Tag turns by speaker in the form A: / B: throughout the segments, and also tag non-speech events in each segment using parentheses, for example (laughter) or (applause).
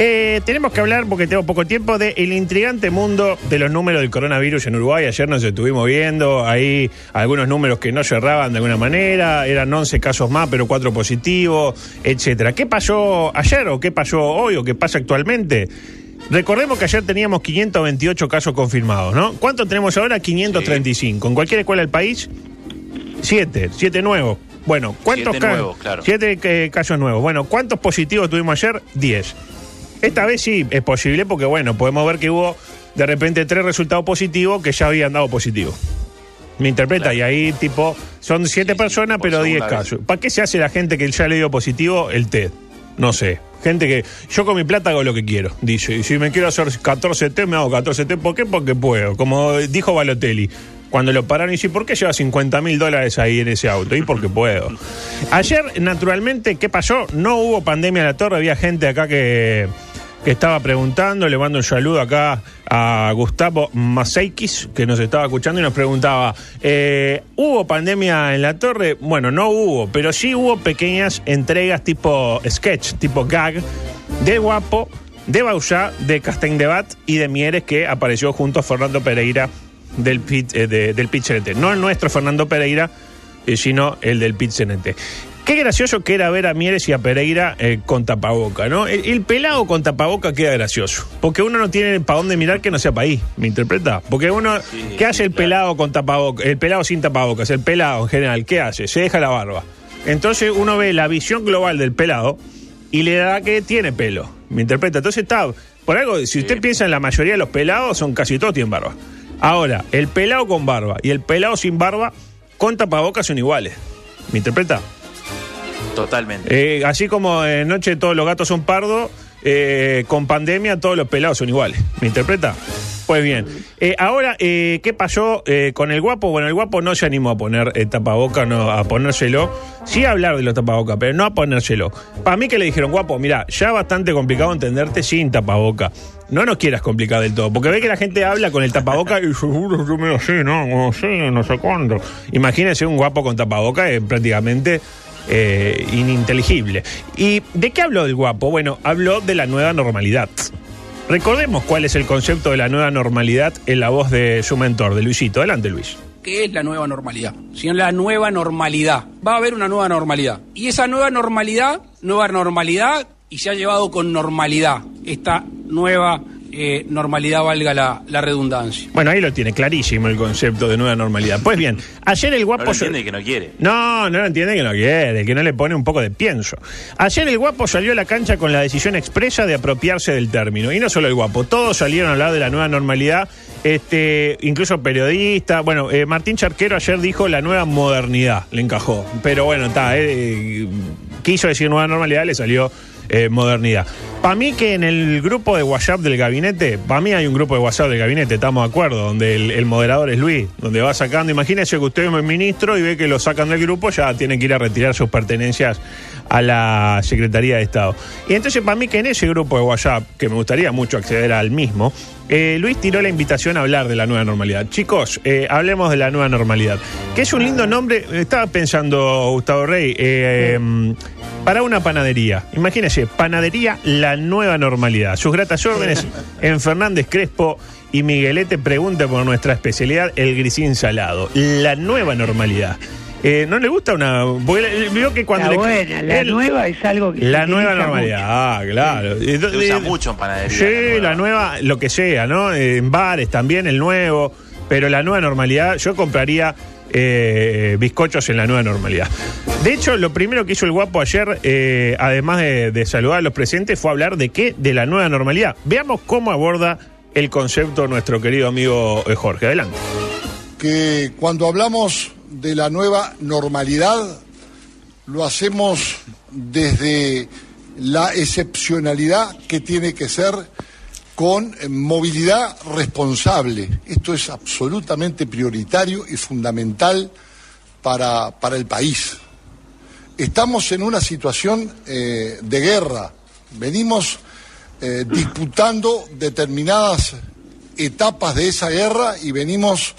A: Eh, tenemos que hablar, porque tengo poco tiempo, del el intrigante mundo de los números del coronavirus en Uruguay. Ayer nos estuvimos viendo ahí algunos números que no cerraban de alguna manera, eran 11 casos más, pero 4 positivos, etcétera. ¿Qué pasó ayer o qué pasó hoy o qué pasa actualmente? Recordemos que ayer teníamos 528 casos confirmados, ¿no? ¿Cuántos tenemos ahora? 535. En cualquier escuela del país, 7, 7 nuevos. Bueno, ¿cuántos
B: Siete
A: casos?
B: nuevos, claro.
A: 7 casos nuevos. Bueno, ¿cuántos positivos tuvimos ayer? 10. Esta vez sí es posible porque, bueno, podemos ver que hubo de repente tres resultados positivos que ya habían dado positivo. Me interpreta,
B: Claro.
A: y ahí tipo, son siete
B: Sí,
A: personas, pero 10
B: segunda vez.
A: casos. ¿Para qué se hace la gente que ya le dio positivo el test? No sé. Gente que yo con mi plata hago lo que quiero, dice. Y si me quiero hacer 14 test, me hago 14 test. ¿Por qué? Porque puedo. Como dijo Balotelli. Cuando lo pararon y dice, ¿por qué lleva 50 mil dólares ahí en ese auto? Y porque puedo. (laughs) Ayer, naturalmente, ¿qué pasó? No hubo pandemia en la torre, había gente acá que estaba preguntando, le mando un saludo acá a Gustavo Maseikis, que nos estaba escuchando y nos preguntaba, eh, ¿hubo pandemia en la torre? Bueno, no hubo, pero sí hubo pequeñas entregas tipo sketch, tipo gag, de Guapo, de Bausá, de Castaindebat y de Mieres, que apareció junto a Fernando Pereira del, pit, eh, de- del Pichinete. No el nuestro Fernando Pereira, eh, sino el del Pichinete. Qué gracioso que era ver a Mieres y a Pereira eh, con tapaboca, ¿no? El, el pelado con tapaboca queda gracioso. Porque uno no tiene para dónde mirar que no sea para ahí, ¿me interpreta? Porque uno,
B: Sí,
A: ¿qué hace el
B: claro.
A: pelado con tapaboca? El pelado sin tapabocas, el pelado en general, ¿qué hace? Se deja la barba. Entonces uno ve la visión global del pelado y le da que tiene pelo, ¿me interpreta? Entonces está, por algo, si usted piensa en la mayoría de los pelados, son casi todos tienen barba. Ahora, el pelado con barba y el pelado sin barba con tapabocas son iguales. ¿Me interpreta?
B: Totalmente.
A: Eh, así como en Noche todos los gatos son pardos, eh, con pandemia todos los pelados son iguales. ¿Me interpreta? Pues bien. Eh, ahora, eh, ¿qué pasó eh, con el guapo? Bueno, el guapo no se animó a poner eh, tapaboca, no a ponérselo. Sí a hablar de los tapabocas, pero no a ponérselo. Para mí que le dijeron, guapo, mira, ya bastante complicado entenderte sin tapaboca. No nos quieras complicar del todo, porque ve que la gente habla con el tapaboca y seguro yo me lo sé, no, no sé, cuándo. Un guapo con tapaboca prácticamente eh, ininteligible. ¿Y de qué habló el guapo? Bueno, habló de la nueva normalidad. Recordemos cuál es el concepto de la nueva normalidad en la voz de su mentor, de Luisito. Adelante, Luis.
C: ¿Qué es la nueva normalidad? Sino la nueva normalidad. Va a haber una nueva normalidad. Y esa nueva normalidad, nueva normalidad, y se ha llevado con normalidad esta nueva eh, normalidad, valga la, la redundancia.
A: Bueno, ahí lo tiene clarísimo el concepto de nueva normalidad. Pues bien, ayer el
B: no
A: guapo...
B: lo entiende que no quiere.
A: No, no lo entiende que no quiere, que no le pone un poco de pienso. Ayer el guapo salió a la cancha con la decisión expresa de apropiarse del término. Y no solo el guapo, todos salieron a hablar de la nueva normalidad, este, incluso periodistas. Bueno, eh, Martín Charquero ayer dijo la nueva modernidad, le encajó. Pero bueno, está, eh, quiso decir nueva normalidad, le salió eh, modernidad. Para mí que en el grupo de WhatsApp del gabinete, para mí hay un grupo de WhatsApp del gabinete, estamos de acuerdo, donde el, el moderador es Luis, donde va sacando, imagínese que usted es ministro y ve que lo sacan del grupo, ya tiene que ir a retirar sus pertenencias a la Secretaría de Estado. Y entonces para mí que en ese grupo de WhatsApp, que me gustaría mucho acceder al mismo, eh, Luis tiró la invitación a hablar de la nueva normalidad. Chicos, eh, hablemos de la nueva normalidad, que es un lindo nombre, estaba pensando Gustavo Rey, eh, em, para una panadería. Imagínese, panadería La Nueva Normalidad. Sus gratas órdenes (laughs) en Fernández Crespo y Miguelete pregunta por nuestra especialidad, el grisín salado. La Nueva Normalidad. Eh, ¿No le gusta una...? Porque le- vio que cuando
D: La
A: le...
D: buena, la
A: él-
D: nueva es algo que
A: La
D: se
A: nueva normalidad, ah, claro. Eh,
B: Se usa
A: eh,
B: mucho en panadería.
A: Sí, la nueva, lo que sea, ¿no? Eh, En bares también, el nuevo. Pero la nueva normalidad, yo compraría eh, bizcochos en la nueva normalidad. De hecho, lo primero que hizo el guapo ayer, eh, además de, de saludar a los presentes, fue hablar de qué? De la nueva normalidad. Veamos cómo aborda el concepto nuestro querido amigo eh, Jorge. Adelante.
E: que cuando hablamos de la nueva normalidad lo hacemos desde la excepcionalidad que tiene que ser con eh, movilidad responsable. Esto es absolutamente prioritario y fundamental para, para el país. Estamos en una situación eh, de guerra. Venimos eh, disputando determinadas etapas de esa guerra y venimos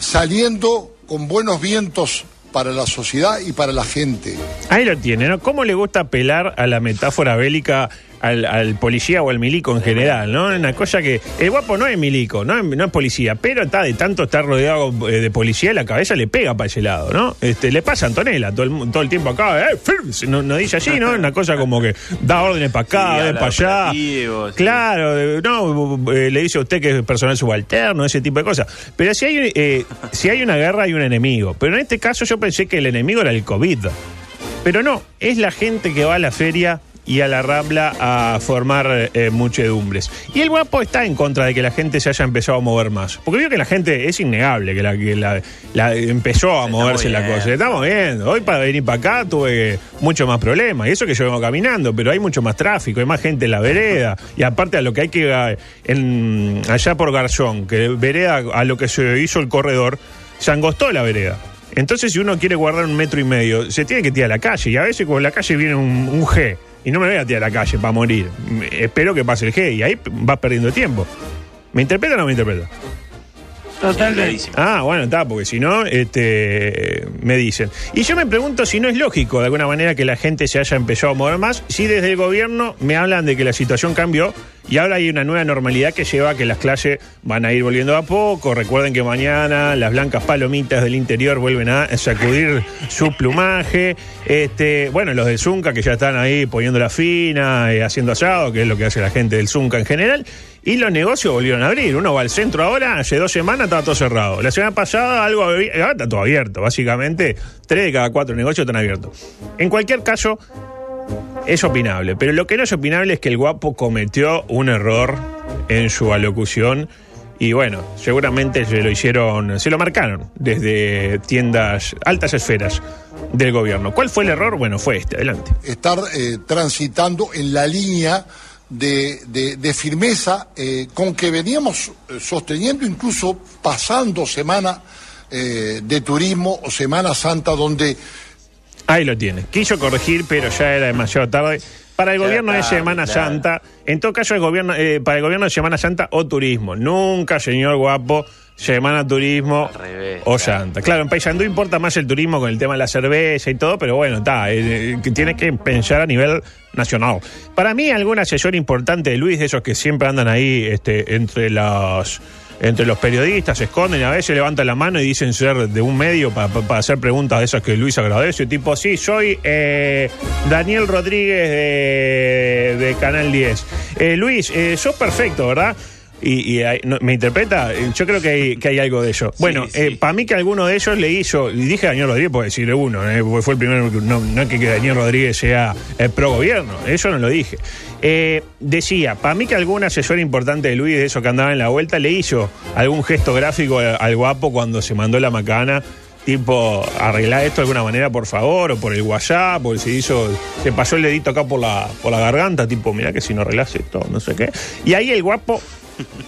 E: saliendo con buenos vientos para la sociedad y para la gente.
A: Ahí lo tiene, ¿no? ¿Cómo le gusta apelar a la metáfora bélica al, al policía o al milico en general, ¿no? Una cosa que. El guapo no es milico, no es, no es policía, pero está de tanto estar rodeado eh, de policía, la cabeza le pega para ese lado, ¿no? Este, le pasa a Antonella todo el, mu- todo el tiempo acá, eh, no, no dice así, ¿no? Una cosa como que da órdenes para acá,
B: Sí,
A: para allá.
B: sí.
A: Claro, no, eh, le dice a usted que es personal subalterno, ese tipo de cosas. Pero si hay, eh, si hay una guerra, hay un enemigo. Pero en este caso yo pensé que el enemigo era el COVID. Pero no, es la gente que va a la feria y a la Rambla a formar eh, muchedumbres. Y el guapo está en contra de que la gente se haya empezado a mover más. Porque veo que la gente es innegable, que la, que la, la- empezó a
B: Se
A: moverse la cosa. Estamos viendo. Hoy para venir para acá tuve mucho más problemas. Y eso que yo vengo caminando, pero hay mucho más tráfico, hay más gente en la vereda. Y aparte a lo que hay que... En, allá por Garzón, que vereda a lo que se hizo el corredor, se angostó la vereda. Entonces, si uno quiere guardar un metro y medio, se tiene que tirar a la calle. Y a veces con la calle viene un, un G. Y no me voy a tirar a la calle para morir. Espero que pase el G. Y ahí vas perdiendo tiempo. ¿Me interpreta o no me interpreta?
B: Clarísimo.
A: Ah, bueno, está, porque si no, este, me dicen. Y yo me pregunto si no es lógico de alguna manera que la gente se haya empezado a mover más, si desde el gobierno me hablan de que la situación cambió y ahora hay una nueva normalidad que lleva a que las clases van a ir volviendo a poco. Recuerden que mañana las blancas palomitas del interior vuelven a sacudir su plumaje. Este, bueno, los del Zunca que ya están ahí poniendo la fina, eh, haciendo asado, que es lo que hace la gente del Zunca en general. Y los negocios volvieron a abrir. Uno va al centro ahora, hace dos semanas estaba todo cerrado. La semana pasada algo ahora está todo abierto. Básicamente, tres de cada cuatro negocios están abiertos. En cualquier caso, es opinable. Pero lo que no es opinable es que el guapo cometió un error en su alocución. Y bueno, seguramente se lo hicieron, se lo marcaron desde tiendas, altas esferas del gobierno. ¿Cuál fue el error? Bueno, fue este. Adelante.
E: estar eh, transitando en la línea de, firmeza eh, con que veníamos eh, sosteniendo, incluso pasando semana de turismo o Semana Santa, donde
A: Ahí lo tiene. Quiso corregir, pero ya era demasiado tarde. Para el gobierno de Semana. Santa, en todo caso, el gobierno, eh, para el gobierno de Semana Santa o turismo. Nunca, señor guapo, Semana Turismo
B: revés,
A: o. Santa. Claro, en Paysandú importa más el turismo con el tema de la cerveza y todo, pero bueno, está, eh, eh, tiene que pensar a nivel nacional. Para mí, algún asesor importante de Luis, de esos que siempre andan ahí este, entre los entre los periodistas, se esconden a veces levantan la mano y dicen ser de un medio para hacer preguntas de esas que Luis agradece, tipo, sí, soy eh, Daniel Rodríguez de, de Canal 10. Eh, Luis, eh, sos perfecto, ¿verdad? Y, y hay- no, me interpreta, Eh, yo creo que hay, que hay algo de eso. Bueno,
B: sí.
A: para mí que alguno de ellos le hizo, y dije Daniel Rodríguez por decirle uno, eh, porque fue el primero, no, no es que, Daniel Rodríguez sea el pro gobierno, eso no lo dije. Eh, decía, para mí que algún asesor importante de Luis, de eso que andaba en la vuelta, le hizo algún gesto gráfico al, al guapo cuando se mandó la macana. Tipo, arreglar esto de alguna manera, por favor, o por el WhatsApp, o se hizo, se pasó el dedito acá por la, por la garganta, tipo, mira que si no arreglas esto, no sé qué. Y ahí el guapo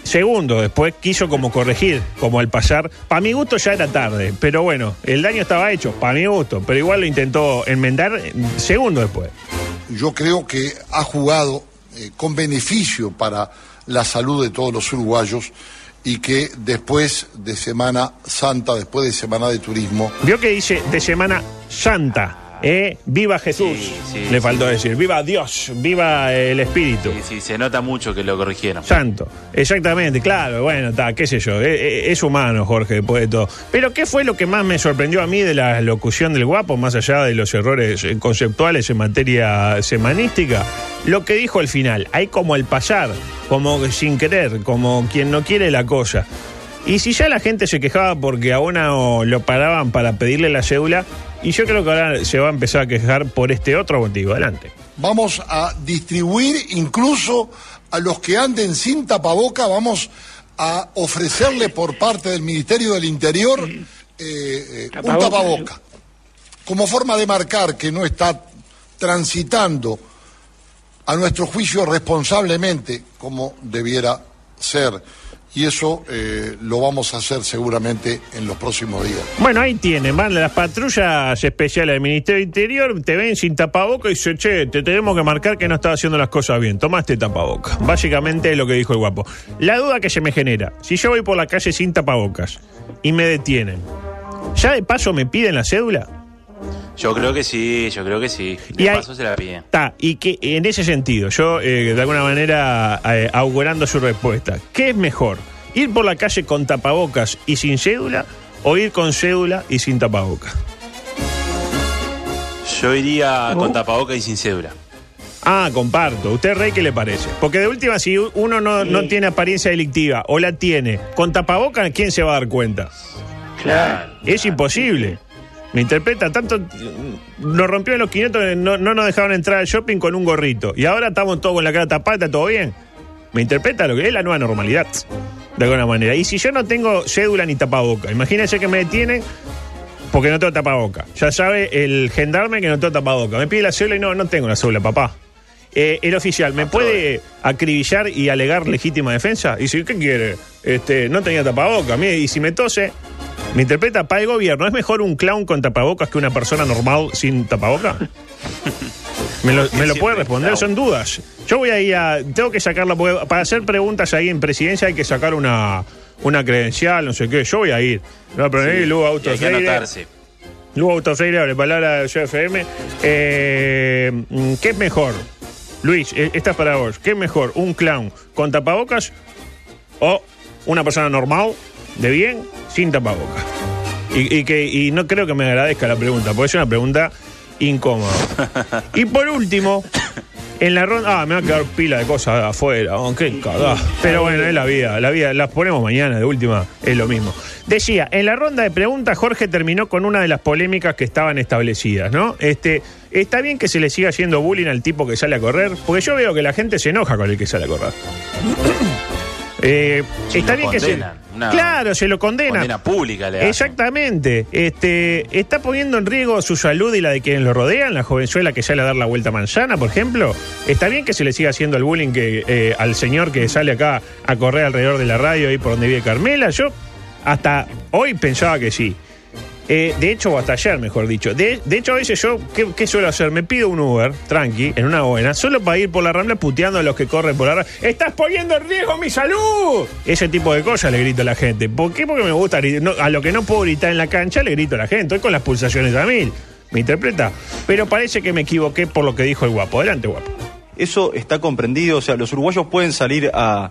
A: Segundo, después quiso como corregir, como al pasar. Para mi gusto ya era tarde, pero bueno, el daño estaba hecho, para mi gusto, pero igual lo intentó enmendar eh, segundo después.
E: yo creo que ha jugado eh, con beneficio para la salud de todos los uruguayos y que después de Semana Santa, después de Semana de Turismo,
A: Vio que dice de Semana Santa, ¿eh? Viva Jesús.
B: Sí, sí,
A: Le
B: sí.
A: faltó decir, viva Dios, viva el Espíritu.
B: Sí, sí, se nota mucho que lo corrigieron.
A: Santo, exactamente, claro, bueno, está, qué sé yo, eh, eh, es humano Jorge después de todo. Pero ¿qué fue lo que más me sorprendió a mí de la locución del guapo, más allá de los errores conceptuales en materia semanística? Lo que dijo al final, hay como el pasar, como sin querer, como quien no quiere la cosa. Y si ya la gente se quejaba porque a uno lo paraban para pedirle la cédula, y yo creo que ahora se va a empezar a quejar por este otro motivo. Adelante.
E: vamos a distribuir incluso a los que anden sin tapaboca, vamos a ofrecerle por parte del Ministerio del Interior eh, eh, un tapaboca, como forma de marcar que no está transitando a nuestro juicio responsablemente como debiera ser. Y eso eh, lo vamos a hacer seguramente en los próximos días.
A: Bueno, ahí tienen, van las patrullas especiales del Ministerio del Interior, te ven sin tapaboca y dicen, che, te tenemos que marcar que no estás haciendo las cosas bien, tomaste tapaboca. Básicamente es lo que dijo el guapo. La duda que se me genera, si yo voy por la calle sin tapabocas y me detienen, ¿ya de paso me piden la cédula?
B: Yo creo que sí, yo creo que sí.
A: Y hay-
B: paso se la piden.
A: Ta, y que en ese sentido, yo eh, de alguna manera eh, augurando su respuesta, ¿qué es mejor? ¿Ir por la calle con tapabocas y sin cédula o ir con cédula y sin tapabocas?
B: Yo iría con tapaboca y sin cédula.
A: Ah, comparto. ¿Usted, Rey, qué le parece? Porque de última, si uno no, no tiene apariencia delictiva o la tiene con tapabocas, ¿quién se va a dar cuenta?
B: Claro.
A: Es imposible. Me interpreta tanto. Nos rompió en los 500, no, no nos dejaron entrar al shopping con un gorrito. Y ahora estamos todos con la cara tapada, está todo bien. Me interpreta lo que es la nueva normalidad. De alguna manera. Y si yo no tengo cédula ni tapaboca, imagínense que me detienen porque no tengo tapaboca. Ya sabe el gendarme que no tengo tapaboca. Me pide la cédula y no, no tengo la cédula, papá. Eh, el oficial, ¿me puede acribillar y alegar legítima defensa? Y dice, ¿qué quiere? Este, no tenía tapaboca. Mire, y si me tose, me interpreta para el gobierno. ¿Es mejor un clown con tapabocas que una persona normal sin tapaboca? (laughs) ¿Me lo, me lo puede responder? Son dudas. Yo voy a ir a. Tengo que sacarla. porque Para hacer preguntas ahí en presidencia hay que sacar una, una credencial, no sé qué. Yo voy a ir. No, pero ahí Lugo
B: Y
A: Auto
B: hay que anotarse.
A: Lugo Auto Freire, abre palabra de FM. Eh, mm, ¿Qué es mejor? Luis, eh, esta es para vos. ¿Qué es mejor? ¿Un clown con tapabocas o una persona normal, de bien, sin tapabocas? Y, y que, y no creo que me agradezca la pregunta, porque es una pregunta incómoda. (laughs) y por último, en la ronda. Ah, me va a quedar pila de cosas afuera. Oh, qué cagada. Pero bueno, es la vida. La vida las ponemos mañana, de última, es lo mismo. Decía, en la ronda de preguntas, Jorge terminó con una de las polémicas que estaban establecidas, ¿no? Este. Está bien que se le siga haciendo bullying al tipo que sale a correr, porque yo veo que la gente se enoja con el que sale a correr. Eh, está bien que se.
B: Una
A: claro, se lo condena.
B: Condena pública le.
A: Exactamente. Este, está poniendo en riesgo su salud y la de quienes lo rodean, la jovenzuela que sale a dar la vuelta a manzana, por ejemplo. Está bien que se le siga haciendo el bullying que, eh, al señor que sale acá a correr alrededor de la radio ahí por donde vive Carmela. Yo hasta hoy pensaba que sí. Eh, de hecho, o hasta ayer, mejor dicho. De, de hecho, a veces yo, ¿qué, suelo hacer? Me pido un Uber, tranqui, en una buena, solo para ir por la rambla puteando a los que corren por la rambla. ¡Estás poniendo en riesgo mi salud! Ese tipo de cosas le grito a la gente. ¿Por qué? Porque me gusta a lo que no puedo gritar en la cancha, le grito a la gente. Estoy con las pulsaciones a mil. ¿Me interpreta? Pero parece que me equivoqué por lo que dijo el guapo. Adelante, guapo.
D: Eso está comprendido, o sea, los uruguayos pueden salir a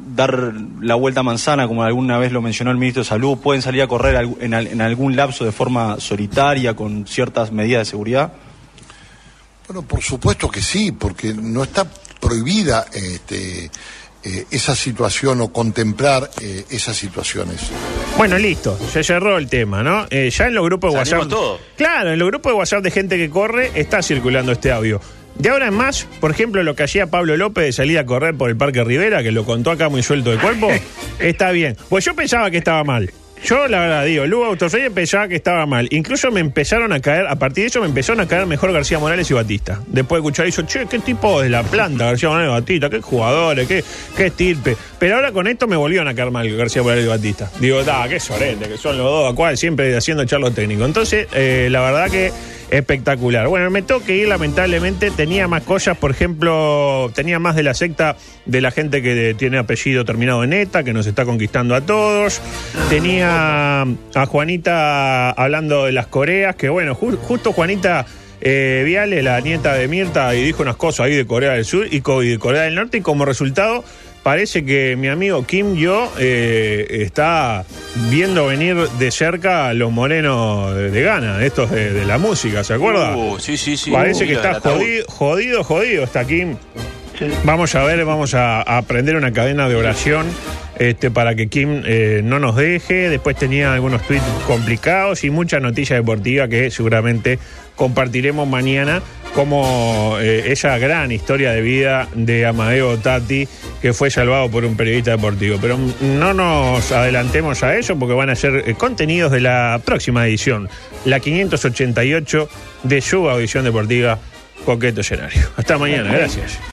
D: dar la vuelta a manzana, como alguna vez lo mencionó el ministro de Salud, pueden salir a correr en, al- en algún lapso de forma solitaria, con ciertas medidas de seguridad.
E: Bueno, por supuesto que sí, porque no está prohibida este, eh, esa situación o contemplar eh, esas situaciones.
A: Bueno, listo, se cerró el tema, ¿no? Eh, ya en los grupos de WhatsApp.
B: todo.
A: Claro, en los grupos de WhatsApp de gente que corre está circulando este audio. De ahora en más, por ejemplo, lo que hacía Pablo López de salir a correr por el Parque Rivera, que lo contó acá muy suelto de cuerpo, (laughs) está bien. Pues yo pensaba que estaba mal. Yo, la verdad, digo, Lugo Autofrey pensaba que estaba mal. Incluso me empezaron a caer, a partir de eso me empezaron a caer mejor García Morales y Batista. Después de escuchar eso, che, qué tipo de la planta, García Morales y Batista, qué jugadores, qué, qué estirpe. Pero ahora con esto me volvieron a caer mal García Morales y Batista. Digo, da, qué sorete, que son los dos, cual siempre haciendo charlo técnico. Entonces, eh, la verdad que espectacular. Bueno, me tengo que ir, lamentablemente. Tenía más cosas, por ejemplo, tenía más de la secta de la gente que tiene apellido terminado en ETA, que nos está conquistando a todos. Tenía a Juanita hablando de las Coreas, que bueno, ju- justo Juanita. eh, Viale, la nieta de Mirta, y dijo unas cosas ahí de Corea del Sur y, y de Corea del Norte, y como resultado parece que mi amigo Kim Yo eh, está viendo venir de cerca a los morenos de, Ghana, estos de, de la música, ¿se acuerda?
B: Uh, sí, sí, sí.
A: Parece
B: Uh,
A: que está jodido, jodido, jodido está Kim. Vamos a ver, vamos a, aprender una cadena de oración este, para que Kim eh, no nos deje. Después tenía algunos tweets complicados y mucha noticia deportiva que seguramente compartiremos mañana como eh, esa gran historia de vida de Amadeo Tati que fue salvado por un periodista deportivo. Pero no nos adelantemos a eso porque van a ser eh, contenidos de la próxima edición, la 588 de su audición deportiva Coqueto Escenario. Hasta mañana, gracias.